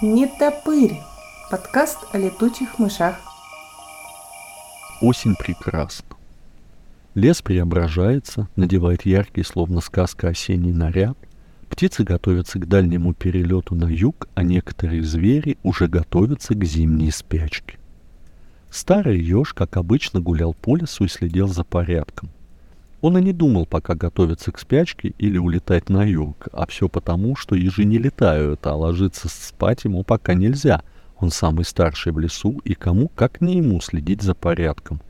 Не топырь. Подкаст о летучих мышах. Осень прекрасна. Лес преображается, надевает яркий, словно сказка, осенний наряд. Птицы готовятся к дальнему перелету на юг, а некоторые звери уже готовятся к зимней спячке. Старый еж, как обычно, гулял по лесу и следил за порядком. Он и не думал пока готовиться к спячке или улетать на юг, а все потому, что ежи не летают, а ложиться спать ему пока нельзя. Он самый старший в лесу, и кому, как не ему, следить за порядком.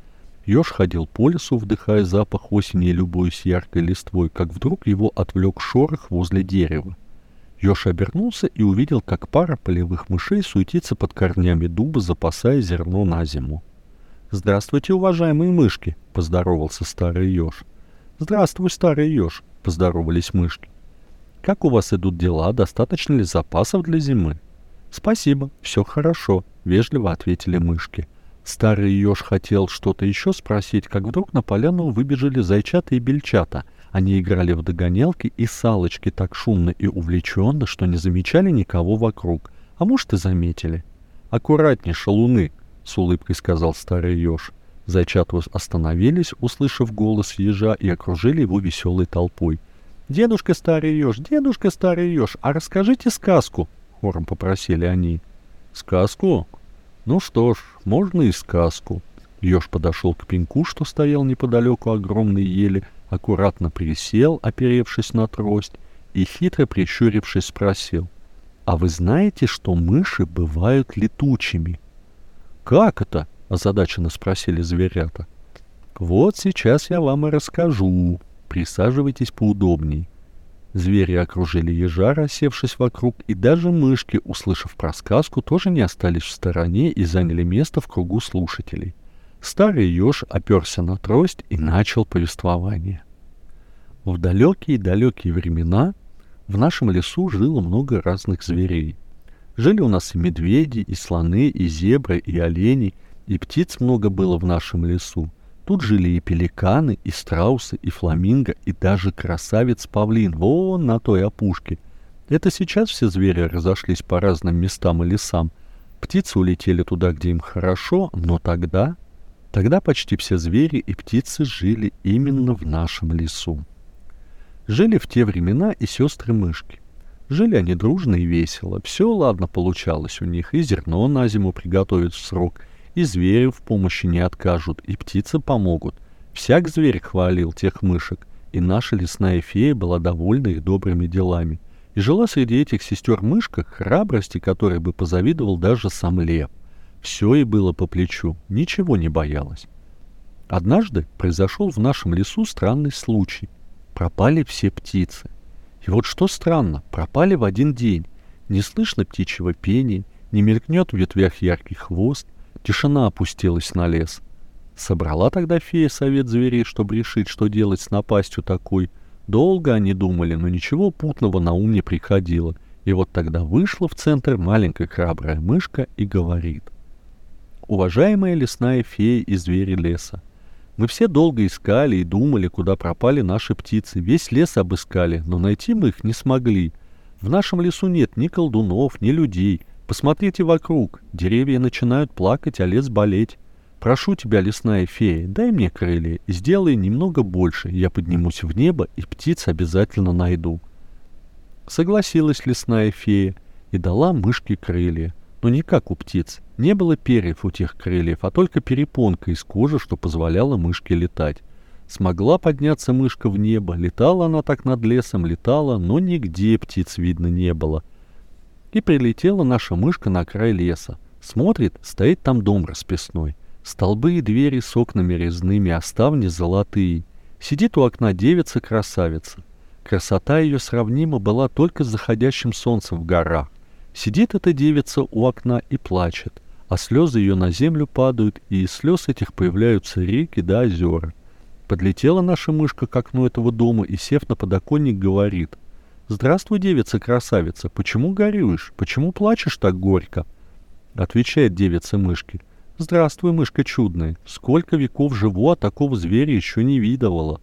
Ёж ходил по лесу, вдыхая запах осени и любуясь яркой листвой, как вдруг его отвлек шорох возле дерева. Ёж обернулся и увидел, как пара полевых мышей суетится под корнями дуба, запасая зерно на зиму. «Здравствуйте, уважаемые мышки!» — поздоровался старый еж. «Здравствуй, старый еж», — поздоровались мышки. «Как у вас идут дела? Достаточно ли запасов для зимы?» «Спасибо, все хорошо», — вежливо ответили мышки. Старый еж хотел что-то еще спросить, как вдруг на поляну выбежали зайчата и бельчата. Они играли в догонялки и салочки так шумно и увлеченно, что не замечали никого вокруг. А может и заметили. «Аккуратней, шалуны», — с улыбкой сказал старый еж. Зайчата остановились, услышав голос ежа, и окружили его веселой толпой. «Дедушка старый еж, дедушка старый еж, а расскажите сказку!» — хором попросили они. «Сказку? Ну что ж, можно и сказку». Еж подошел к пеньку, что стоял неподалеку огромной ели, аккуратно присел, оперевшись на трость, и хитро прищурившись спросил. «А вы знаете, что мыши бывают летучими?» «Как это?» — озадаченно спросили зверята. «Вот сейчас я вам и расскажу. Присаживайтесь поудобней». Звери окружили ежа, рассевшись вокруг, и даже мышки, услышав про сказку, тоже не остались в стороне и заняли место в кругу слушателей. Старый еж оперся на трость и начал повествование. В далекие-далекие времена в нашем лесу жило много разных зверей. Жили у нас и медведи, и слоны, и зебры, и олени — и птиц много было в нашем лесу. Тут жили и пеликаны, и страусы, и фламинго, и даже красавец-павлин вон на той опушке. Это сейчас все звери разошлись по разным местам и лесам. Птицы улетели туда, где им хорошо, но тогда... Тогда почти все звери и птицы жили именно в нашем лесу. Жили в те времена и сестры-мышки. Жили они дружно и весело. Все ладно получалось у них. И зерно на зиму приготовить в срок, и звери в помощи не откажут, и птицы помогут. Всяк зверь хвалил тех мышек, и наша лесная фея была довольна их добрыми делами. И жила среди этих сестер мышка, храбрости которой бы позавидовал даже сам лев. Все ей было по плечу, ничего не боялась. Однажды произошел в нашем лесу странный случай. Пропали все птицы. И вот что странно, пропали в один день. Не слышно птичьего пения, не мелькнет в ветвях яркий хвост, Тишина опустилась на лес. Собрала тогда фея совет зверей, чтобы решить, что делать с напастью такой. Долго они думали, но ничего путного на ум не приходило. И вот тогда вышла в центр маленькая храбрая мышка и говорит. «Уважаемая лесная фея и звери леса, мы все долго искали и думали, куда пропали наши птицы. Весь лес обыскали, но найти мы их не смогли. В нашем лесу нет ни колдунов, ни людей, Посмотрите вокруг, деревья начинают плакать, а лес болеть. Прошу тебя, лесная фея, дай мне крылья, сделай немного больше, я поднимусь в небо и птиц обязательно найду. Согласилась лесная фея и дала мышке крылья, но не как у птиц. Не было перьев у тех крыльев, а только перепонка из кожи, что позволяла мышке летать. Смогла подняться мышка в небо, летала она так над лесом, летала, но нигде птиц видно не было — и прилетела наша мышка на край леса. Смотрит, стоит там дом расписной. Столбы и двери с окнами резными, а ставни золотые. Сидит у окна девица-красавица. Красота ее сравнима была только с заходящим солнцем в горах. Сидит эта девица у окна и плачет, а слезы ее на землю падают, и из слез этих появляются реки да озера. Подлетела наша мышка к окну этого дома и, сев на подоконник, говорит — «Здравствуй, девица-красавица, почему горюешь? Почему плачешь так горько?» Отвечает девица мышки. «Здравствуй, мышка чудная, сколько веков живу, а такого зверя еще не видывала.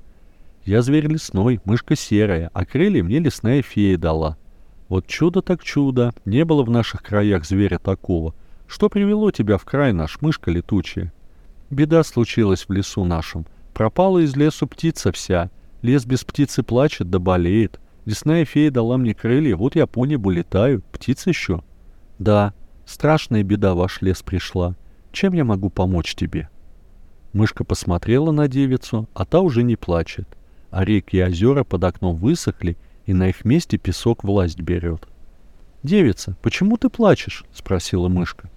Я зверь лесной, мышка серая, а крылья мне лесная фея дала. Вот чудо так чудо, не было в наших краях зверя такого. Что привело тебя в край наш, мышка летучая? Беда случилась в лесу нашем. Пропала из лесу птица вся. Лес без птицы плачет да болеет. Лесная фея дала мне крылья, вот я по небу летаю. Птица еще? Да, страшная беда в ваш лес пришла. Чем я могу помочь тебе?» Мышка посмотрела на девицу, а та уже не плачет. А реки и озера под окном высохли, и на их месте песок власть берет. «Девица, почему ты плачешь?» — спросила мышка.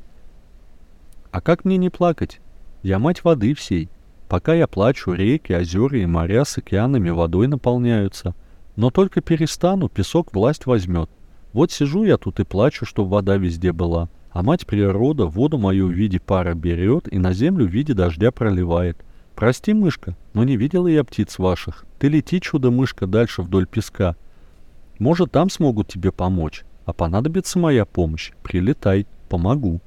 «А как мне не плакать? Я мать воды всей. Пока я плачу, реки, озера и моря с океанами водой наполняются. Но только перестану, песок власть возьмет. Вот сижу я тут и плачу, чтобы вода везде была. А мать природа воду мою в виде пара берет и на землю в виде дождя проливает. Прости, мышка, но не видела я птиц ваших. Ты лети, чудо-мышка, дальше вдоль песка. Может, там смогут тебе помочь. А понадобится моя помощь. Прилетай, помогу.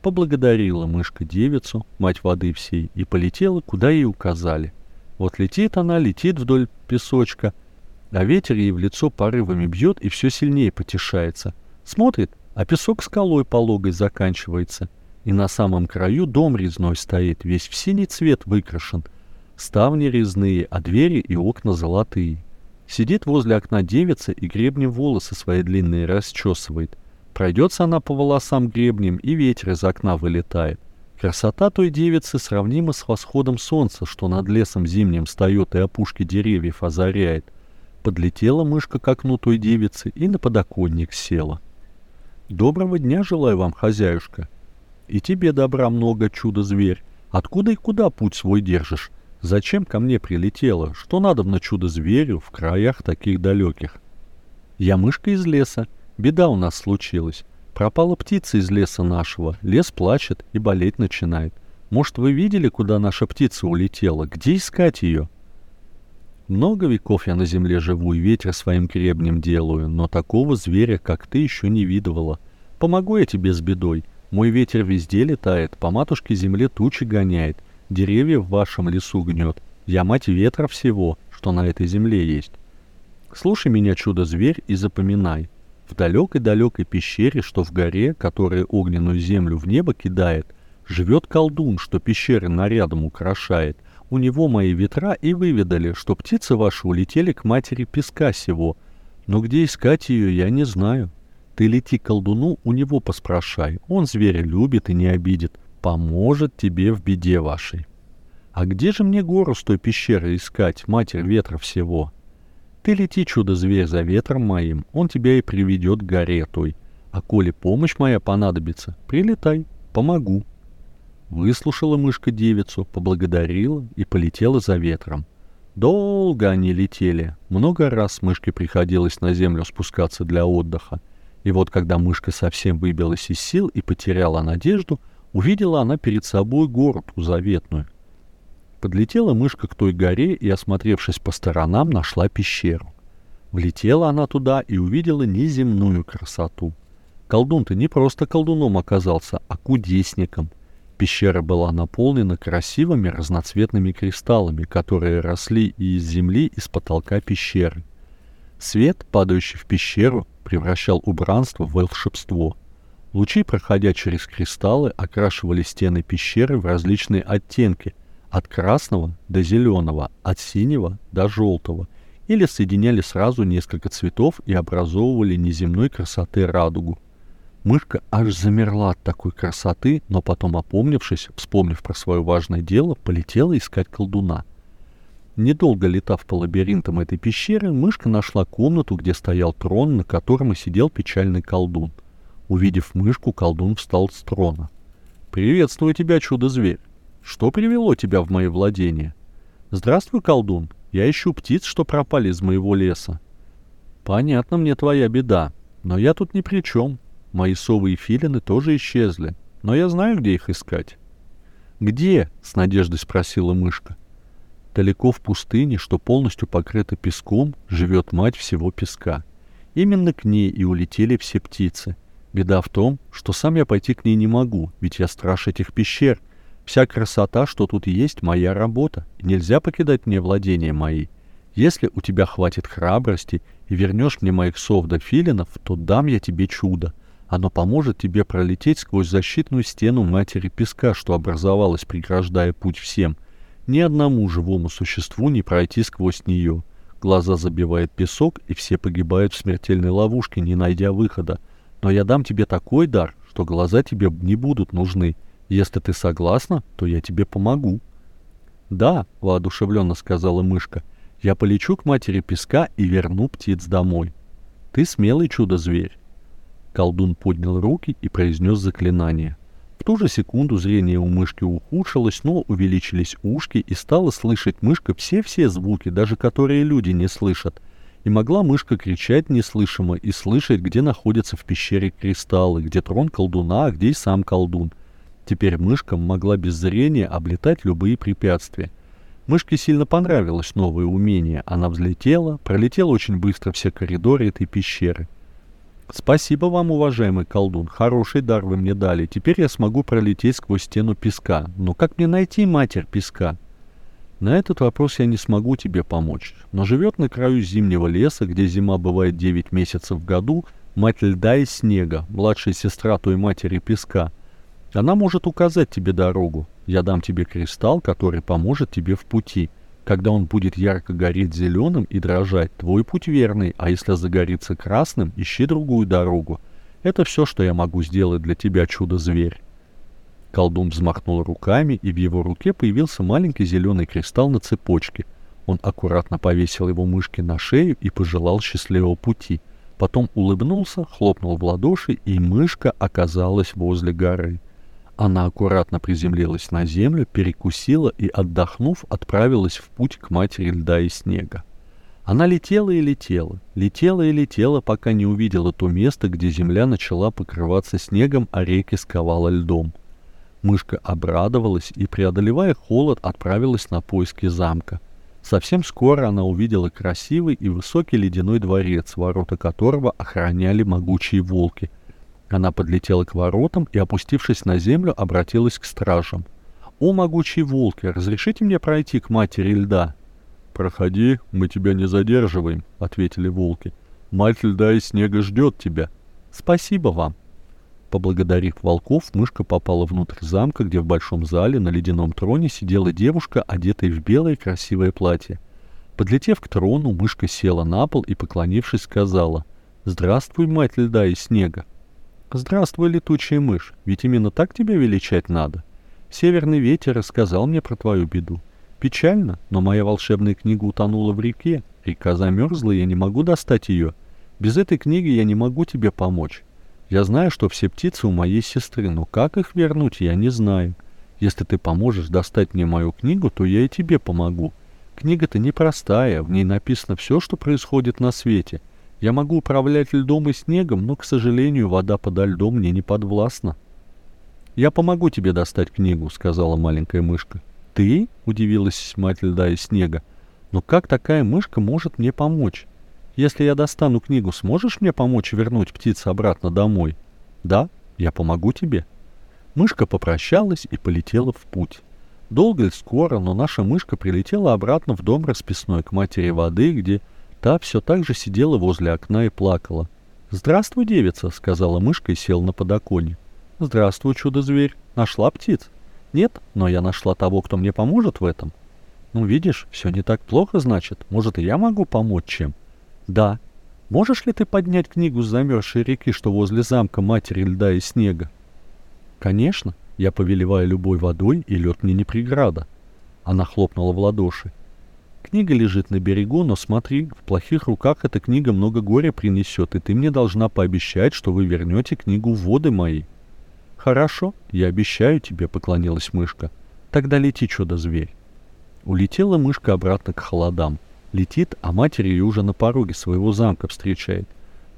Поблагодарила мышка девицу, мать воды всей, и полетела, куда ей указали. Вот летит она, летит вдоль песочка, а ветер ей в лицо порывами бьет и все сильнее потешается. Смотрит, а песок скалой пологой заканчивается, и на самом краю дом резной стоит, весь в синий цвет выкрашен. Ставни резные, а двери и окна золотые. Сидит возле окна девица и гребнем волосы свои длинные расчесывает. Пройдется она по волосам гребнем, и ветер из окна вылетает. Красота той девицы сравнима с восходом солнца, что над лесом зимним встает и опушки деревьев озаряет. Подлетела мышка к окну той девицы и на подоконник села. Доброго дня желаю вам, хозяюшка. И тебе добра много, чудо-зверь. Откуда и куда путь свой держишь? Зачем ко мне прилетела? Что надо на чудо-зверю в краях таких далеких? Я мышка из леса. Беда у нас случилась. Пропала птица из леса нашего. Лес плачет и болеть начинает. Может, вы видели, куда наша птица улетела? Где искать ее? Много веков я на земле живу и ветер своим гребнем делаю, но такого зверя, как ты, еще не видывала. Помогу я тебе с бедой. Мой ветер везде летает, по матушке земле тучи гоняет, деревья в вашем лесу гнет. Я мать ветра всего, что на этой земле есть. Слушай меня, чудо-зверь, и запоминай. В далекой-далекой пещере, что в горе, которая огненную землю в небо кидает, живет колдун, что пещеры нарядом украшает — у него мои ветра и выведали, что птицы ваши улетели к матери песка сего. Но где искать ее, я не знаю. Ты лети к колдуну, у него поспрашай. Он зверя любит и не обидит. Поможет тебе в беде вашей. А где же мне гору с той пещеры искать, матерь ветра всего? Ты лети, чудо-зверь, за ветром моим, он тебя и приведет к горе той. А коли помощь моя понадобится, прилетай, помогу. Выслушала мышка девицу, поблагодарила и полетела за ветром. Долго они летели. Много раз мышке приходилось на землю спускаться для отдыха. И вот когда мышка совсем выбилась из сил и потеряла надежду, увидела она перед собой гору ту заветную. Подлетела мышка к той горе и, осмотревшись по сторонам, нашла пещеру. Влетела она туда и увидела неземную красоту. Колдун-то не просто колдуном оказался, а кудесником — Пещера была наполнена красивыми разноцветными кристаллами, которые росли и из земли, и с потолка пещеры. Свет, падающий в пещеру, превращал убранство в волшебство. Лучи, проходя через кристаллы, окрашивали стены пещеры в различные оттенки, от красного до зеленого, от синего до желтого, или соединяли сразу несколько цветов и образовывали неземной красоты радугу. Мышка аж замерла от такой красоты, но потом, опомнившись, вспомнив про свое важное дело, полетела искать колдуна. Недолго летав по лабиринтам этой пещеры, мышка нашла комнату, где стоял трон, на котором и сидел печальный колдун. Увидев мышку, колдун встал с трона. «Приветствую тебя, чудо-зверь! Что привело тебя в мои владения?» «Здравствуй, колдун! Я ищу птиц, что пропали из моего леса». «Понятно мне твоя беда, но я тут ни при чем. Мои совы и филины тоже исчезли, но я знаю, где их искать. «Где?» — с надеждой спросила мышка. Далеко в пустыне, что полностью покрыта песком, живет мать всего песка. Именно к ней и улетели все птицы. Беда в том, что сам я пойти к ней не могу, ведь я страж этих пещер. Вся красота, что тут есть, моя работа, нельзя покидать мне владения мои. Если у тебя хватит храбрости и вернешь мне моих сов до филинов, то дам я тебе чудо. Оно поможет тебе пролететь сквозь защитную стену матери песка, что образовалась, преграждая путь всем. Ни одному живому существу не пройти сквозь нее. Глаза забивает песок, и все погибают в смертельной ловушке, не найдя выхода. Но я дам тебе такой дар, что глаза тебе не будут нужны. Если ты согласна, то я тебе помогу. «Да», — воодушевленно сказала мышка, — я полечу к матери песка и верну птиц домой. Ты смелый чудо-зверь. Колдун поднял руки и произнес заклинание. В ту же секунду зрение у мышки ухудшилось, но увеличились ушки, и стала слышать мышка все-все звуки, даже которые люди не слышат. И могла мышка кричать неслышимо и слышать, где находятся в пещере кристаллы, где трон колдуна, а где и сам колдун. Теперь мышка могла без зрения облетать любые препятствия. Мышке сильно понравилось новое умение. Она взлетела, пролетела очень быстро все коридоры этой пещеры. «Спасибо вам, уважаемый колдун, хороший дар вы мне дали. Теперь я смогу пролететь сквозь стену песка. Но как мне найти матерь песка?» На этот вопрос я не смогу тебе помочь. Но живет на краю зимнего леса, где зима бывает 9 месяцев в году, мать льда и снега, младшая сестра той матери песка. Она может указать тебе дорогу. Я дам тебе кристалл, который поможет тебе в пути. Когда он будет ярко гореть зеленым и дрожать, твой путь верный, а если загорится красным, ищи другую дорогу. Это все, что я могу сделать для тебя, чудо-зверь. Колдун взмахнул руками, и в его руке появился маленький зеленый кристалл на цепочке. Он аккуратно повесил его мышке на шею и пожелал счастливого пути. Потом улыбнулся, хлопнул в ладоши, и мышка оказалась возле горы. Она аккуратно приземлилась на землю, перекусила и, отдохнув, отправилась в путь к матери льда и снега. Она летела и летела, летела и летела, пока не увидела то место, где земля начала покрываться снегом, а реки сковала льдом. Мышка обрадовалась и, преодолевая холод, отправилась на поиски замка. Совсем скоро она увидела красивый и высокий ледяной дворец, ворота которого охраняли могучие волки — она подлетела к воротам и, опустившись на землю, обратилась к стражам. «О, могучие волки, разрешите мне пройти к матери льда?» «Проходи, мы тебя не задерживаем», — ответили волки. «Мать льда и снега ждет тебя». «Спасибо вам». Поблагодарив волков, мышка попала внутрь замка, где в большом зале на ледяном троне сидела девушка, одетая в белое красивое платье. Подлетев к трону, мышка села на пол и, поклонившись, сказала «Здравствуй, мать льда и снега». «Здравствуй, летучая мышь, ведь именно так тебя величать надо. Северный ветер рассказал мне про твою беду. Печально, но моя волшебная книга утонула в реке. Река замерзла, и я не могу достать ее. Без этой книги я не могу тебе помочь. Я знаю, что все птицы у моей сестры, но как их вернуть, я не знаю. Если ты поможешь достать мне мою книгу, то я и тебе помогу. Книга-то непростая, в ней написано все, что происходит на свете — я могу управлять льдом и снегом, но, к сожалению, вода подо льдом мне не подвластна. «Я помогу тебе достать книгу», — сказала маленькая мышка. «Ты?» — удивилась мать льда и снега. «Но как такая мышка может мне помочь? Если я достану книгу, сможешь мне помочь вернуть птиц обратно домой?» «Да, я помогу тебе». Мышка попрощалась и полетела в путь. Долго ли скоро, но наша мышка прилетела обратно в дом расписной к матери воды, где Та все так же сидела возле окна и плакала. «Здравствуй, девица», — сказала мышка и села на подоконник. «Здравствуй, чудо-зверь. Нашла птиц?» «Нет, но я нашла того, кто мне поможет в этом». «Ну, видишь, все не так плохо, значит. Может, и я могу помочь чем?» «Да. Можешь ли ты поднять книгу с замерзшей реки, что возле замка матери льда и снега?» «Конечно. Я повелеваю любой водой, и лед мне не преграда». Она хлопнула в ладоши. Книга лежит на берегу, но смотри, в плохих руках эта книга много горя принесет, и ты мне должна пообещать, что вы вернете книгу в воды мои. Хорошо, я обещаю тебе, поклонилась мышка. Тогда лети, чудо-зверь. Улетела мышка обратно к холодам. Летит, а матери ее уже на пороге своего замка встречает.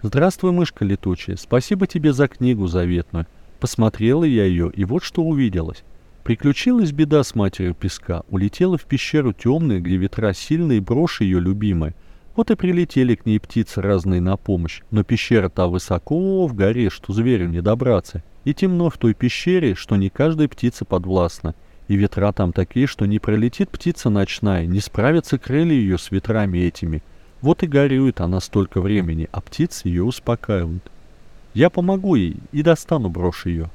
«Здравствуй, мышка летучая, спасибо тебе за книгу заветную. Посмотрела я ее, и вот что увиделась. Приключилась беда с матерью песка, улетела в пещеру темную, где ветра сильные, брошь ее любимая. Вот и прилетели к ней птицы разные на помощь, но пещера та высоко в горе, что зверю не добраться. И темно в той пещере, что не каждая птица подвластна. И ветра там такие, что не пролетит птица ночная, не справятся крылья ее с ветрами этими. Вот и горюет она столько времени, а птицы ее успокаивают. Я помогу ей и достану брошь ее.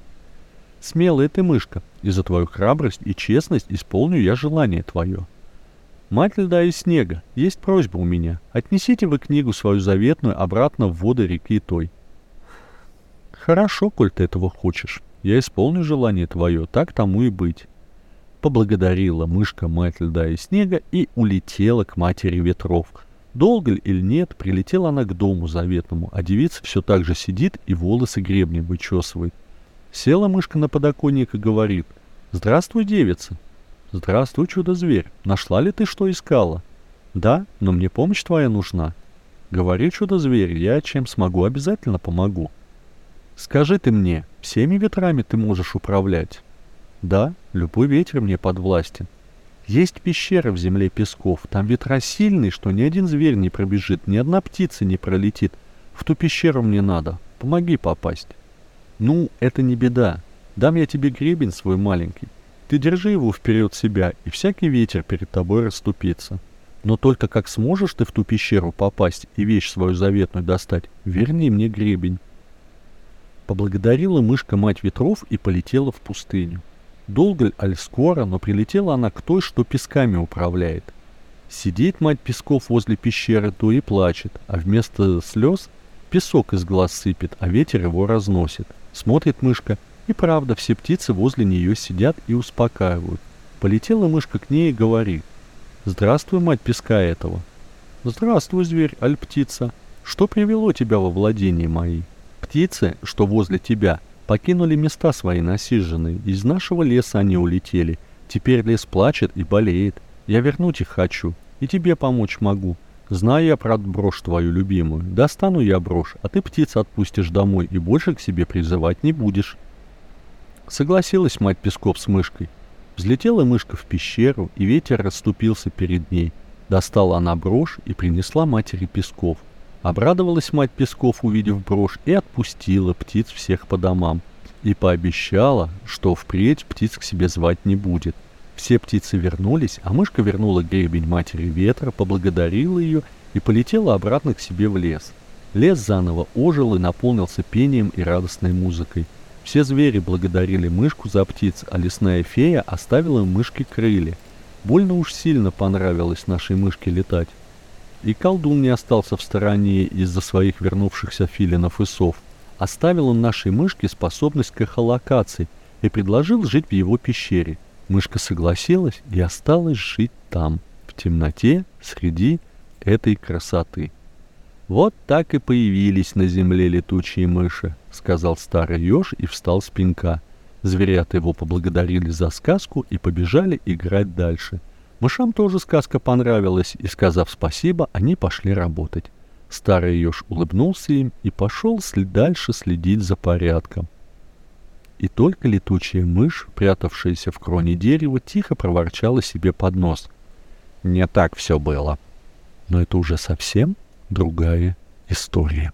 Смелая ты, мышка, и за твою храбрость и честность исполню я желание твое. Мать льда и снега, есть просьба у меня. Отнесите вы книгу свою заветную обратно в воды реки той. Хорошо, коль ты этого хочешь. Я исполню желание твое, так тому и быть. Поблагодарила мышка мать льда и снега и улетела к матери ветров. Долго ли или нет, прилетела она к дому заветному, а девица все так же сидит и волосы гребнем вычесывает. Села мышка на подоконник и говорит, «Здравствуй, девица!» «Здравствуй, чудо-зверь! Нашла ли ты, что искала?» «Да, но мне помощь твоя нужна». «Говори, чудо-зверь, я чем смогу, обязательно помогу». «Скажи ты мне, всеми ветрами ты можешь управлять?» «Да, любой ветер мне подвластен». «Есть пещера в земле песков, там ветра сильные, что ни один зверь не пробежит, ни одна птица не пролетит. В ту пещеру мне надо, помоги попасть». «Ну, это не беда. Дам я тебе гребень свой маленький. Ты держи его вперед себя, и всякий ветер перед тобой расступится. Но только как сможешь ты в ту пещеру попасть и вещь свою заветную достать, верни мне гребень. Поблагодарила мышка мать ветров и полетела в пустыню. Долго ли, аль скоро, но прилетела она к той, что песками управляет. Сидит мать песков возле пещеры, то и плачет, а вместо слез песок из глаз сыпет, а ветер его разносит. Смотрит мышка — и правда, все птицы возле нее сидят и успокаивают. Полетела мышка к ней и говорит. «Здравствуй, мать песка этого». «Здравствуй, зверь, аль птица. Что привело тебя во владение мои?» «Птицы, что возле тебя, покинули места свои насиженные. Из нашего леса они улетели. Теперь лес плачет и болеет. Я вернуть их хочу. И тебе помочь могу. Знаю я про брошь твою любимую. Достану я брошь, а ты птиц отпустишь домой и больше к себе призывать не будешь». Согласилась мать Песков с мышкой. Взлетела мышка в пещеру, и ветер расступился перед ней. Достала она брошь и принесла матери Песков. Обрадовалась мать Песков, увидев брошь, и отпустила птиц всех по домам. И пообещала, что впредь птиц к себе звать не будет. Все птицы вернулись, а мышка вернула гребень матери ветра, поблагодарила ее и полетела обратно к себе в лес. Лес заново ожил и наполнился пением и радостной музыкой. Все звери благодарили мышку за птиц, а лесная фея оставила мышке крылья. Больно уж сильно понравилось нашей мышке летать. И колдун не остался в стороне из-за своих вернувшихся филинов и сов. Оставил он нашей мышке способность к эхолокации и предложил жить в его пещере. Мышка согласилась и осталась жить там, в темноте, среди этой красоты. Вот так и появились на земле летучие мыши, сказал старый еж и встал с пенька. Зверята его поблагодарили за сказку и побежали играть дальше. Мышам тоже сказка понравилась, и, сказав спасибо, они пошли работать. Старый еж улыбнулся им и пошел дальше следить за порядком. И только летучая мышь, прятавшаяся в кроне дерева, тихо проворчала себе под нос. «Не так все было». «Но это уже совсем другая история.